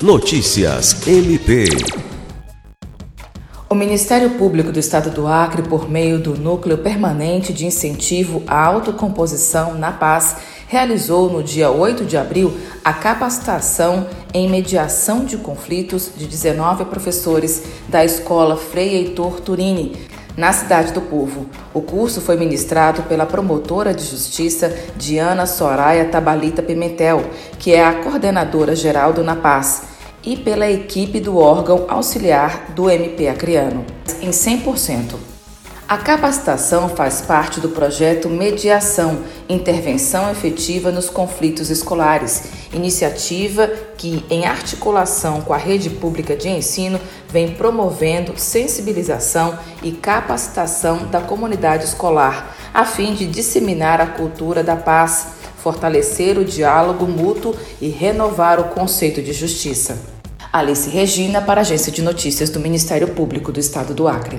Notícias MP. O Ministério Público do Estado do Acre, por meio do Núcleo Permanente de Incentivo à Autocomposição na Paz, realizou no dia 8 de abril a capacitação em mediação de conflitos de 19 professores da Escola Frei Heitor Turini, na Cidade do Povo. O curso foi ministrado pela promotora de justiça Diana Soraya Tabalita Pimentel, que é a coordenadora geral do NAPAS, e pela equipe do órgão auxiliar do MP Acreano, em 100%. A capacitação faz parte do projeto Mediação Intervenção Efetiva nos Conflitos Escolares, iniciativa que, em articulação com a rede pública de ensino, vem promovendo sensibilização e capacitação da comunidade escolar, a fim de disseminar a cultura da paz, fortalecer o diálogo mútuo e renovar o conceito de justiça. Alice Regina, para a Agência de Notícias do Ministério Público do Estado do Acre.